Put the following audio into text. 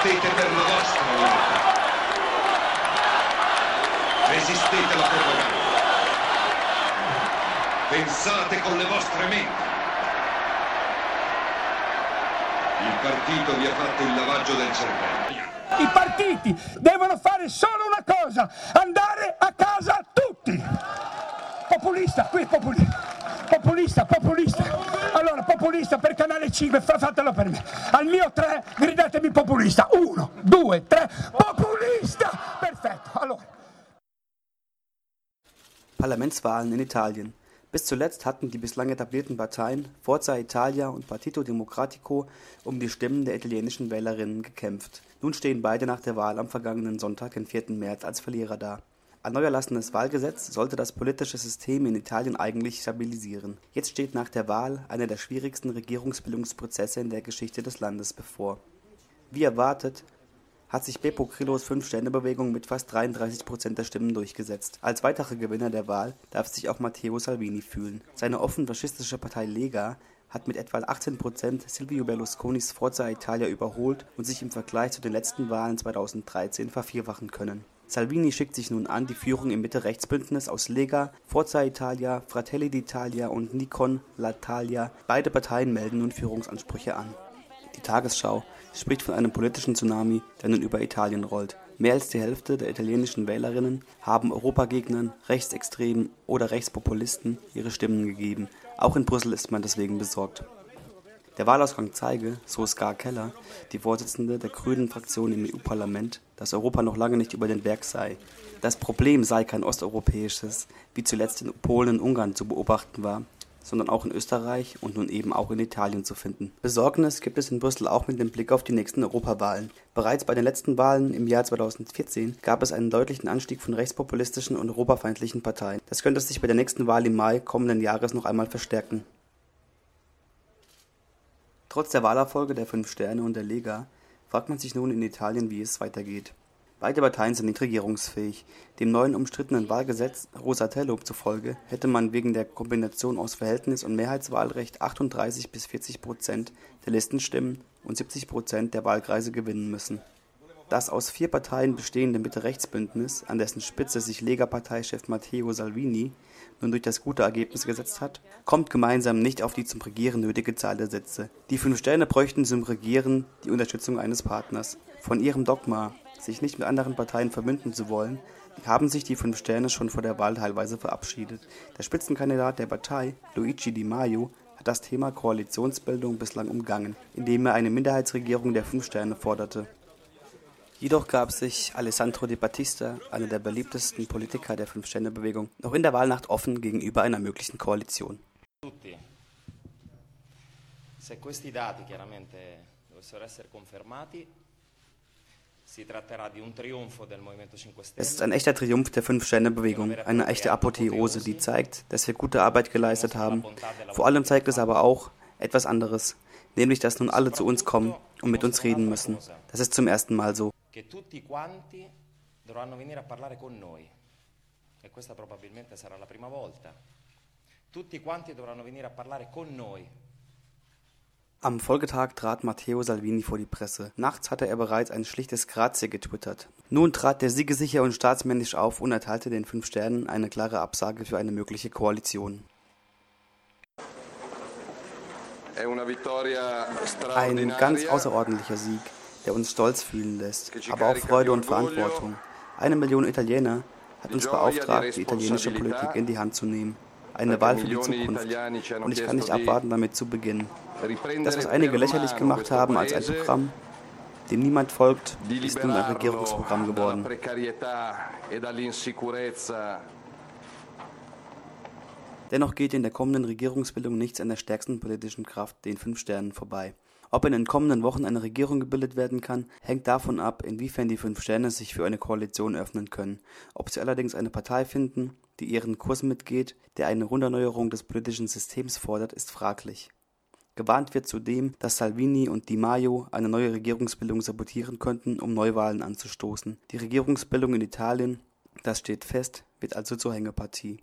Combattete per la vostra libertà. Resistete alla propaganda. Pensate con le vostre menti. Il partito vi ha fatto il lavaggio del cervello. I partiti devono fare solo una cosa, andare a casa tutti. Populista, qui populista. Populista, populista. Allora, populista per canale 5, fatelo per me. Al mio 3 gridatemi populista. Uno, due, tre, populista. Perfetto. Allora. Parlamentswahlen in Italien. Bis zuletzt hatten die bislang etablierten Parteien Forza Italia und Partito Democratico um die Stimmen der italienischen Wählerinnen gekämpft. Nun stehen beide nach der Wahl am vergangenen Sonntag, den 4. März, als Verlierer da. Ein neu erlassenes Wahlgesetz sollte das politische System in Italien eigentlich stabilisieren. Jetzt steht nach der Wahl einer der schwierigsten Regierungsbildungsprozesse in der Geschichte des Landes bevor. Wie erwartet hat sich Beppo Grillos Fünf-Sterne-Bewegung mit fast 33 Prozent der Stimmen durchgesetzt. Als weiterer Gewinner der Wahl darf sich auch Matteo Salvini fühlen. Seine offen faschistische Partei Lega hat mit etwa 18 Prozent Silvio Berlusconis Forza Italia überholt und sich im Vergleich zu den letzten Wahlen 2013 vervierfachen können. Salvini schickt sich nun an, die Führung im Mitte-Rechts-Bündnis aus Lega, Forza Italia, Fratelli d'Italia und Nikon l'Italia, beide Parteien melden nun Führungsansprüche an. Die Tagesschau spricht von einem politischen Tsunami, der nun über Italien rollt. Mehr als die Hälfte der italienischen Wählerinnen haben Europagegnern, Rechtsextremen oder Rechtspopulisten ihre Stimmen gegeben. Auch in Brüssel ist man deswegen besorgt. Der Wahlausgang zeige, so Ska Keller, die Vorsitzende der grünen Fraktion im EU-Parlament, dass Europa noch lange nicht über den Berg sei. Das Problem sei kein osteuropäisches, wie zuletzt in Polen und Ungarn zu beobachten war, sondern auch in Österreich und nun eben auch in Italien zu finden. Besorgnis gibt es in Brüssel auch mit dem Blick auf die nächsten Europawahlen. Bereits bei den letzten Wahlen im Jahr 2014 gab es einen deutlichen Anstieg von rechtspopulistischen und europafeindlichen Parteien. Das könnte sich bei der nächsten Wahl im Mai kommenden Jahres noch einmal verstärken. Trotz der Wahlerfolge der Fünf Sterne und der Lega fragt man sich nun in Italien, wie es weitergeht. Beide Parteien sind nicht regierungsfähig. Dem neuen umstrittenen Wahlgesetz Rosatello zufolge hätte man wegen der Kombination aus Verhältnis- und Mehrheitswahlrecht 38 bis 40 Prozent der Listenstimmen und 70 Prozent der Wahlkreise gewinnen müssen. Das aus vier Parteien bestehende Mitte-Rechts-Bündnis, an dessen Spitze sich Lega-Parteichef Matteo Salvini nun durch das gute Ergebnis gesetzt hat, kommt gemeinsam nicht auf die zum Regieren nötige Zahl der Sitze. Die fünf Sterne bräuchten zum Regieren die Unterstützung eines Partners. Von ihrem Dogma, sich nicht mit anderen Parteien verbünden zu wollen, haben sich die fünf Sterne schon vor der Wahl teilweise verabschiedet. Der Spitzenkandidat der Partei, Luigi Di Maio, hat das Thema Koalitionsbildung bislang umgangen, indem er eine Minderheitsregierung der fünf Sterne forderte. Jedoch gab sich Alessandro De Battista, einer der beliebtesten Politiker der Fünf-Sterne-Bewegung, noch in der Wahlnacht offen gegenüber einer möglichen Koalition. Se questi dati chiaramente dovessero essere confermati, es ist ein echter Triumph der Fünf-Sterne-Bewegung, eine echte Apotheose, die zeigt, dass wir gute Arbeit geleistet haben. Vor allem zeigt es aber auch etwas anderes, nämlich dass nun alle zu uns kommen und mit uns reden müssen. Das ist zum ersten Mal so. Tutti quanti dovranno venire a parlare con noi am Folgetag trat Matteo Salvini vor die Presse. Nachts hatte er bereits ein schlichtes Grazie getwittert. Nun trat der siegesicher und staatsmännisch auf und erteilte den Fünf Sternen eine klare Absage für eine mögliche Koalition. Ein ganz außerordentlicher Sieg, der uns stolz fühlen lässt, aber auch Freude und Verantwortung. Eine Million Italiener hat uns beauftragt, die italienische Politik in die Hand zu nehmen eine Wahl für die Zukunft. Und ich kann nicht abwarten, damit zu beginnen. Das, was einige lächerlich gemacht haben als ein Programm, dem niemand folgt, ist nun ein Regierungsprogramm geworden. Dennoch geht in der kommenden Regierungsbildung nichts an der stärksten politischen Kraft, den Fünf Sternen, vorbei. Ob in den kommenden Wochen eine Regierung gebildet werden kann, hängt davon ab, inwiefern die Fünf Sterne sich für eine Koalition öffnen können. Ob sie allerdings eine Partei finden, die ihren Kurs mitgeht, der eine Runderneuerung des politischen Systems fordert, ist fraglich. Gewarnt wird zudem, dass Salvini und Di Maio eine neue Regierungsbildung sabotieren könnten, um Neuwahlen anzustoßen. Die Regierungsbildung in Italien, das steht fest, wird also zur Hängepartie.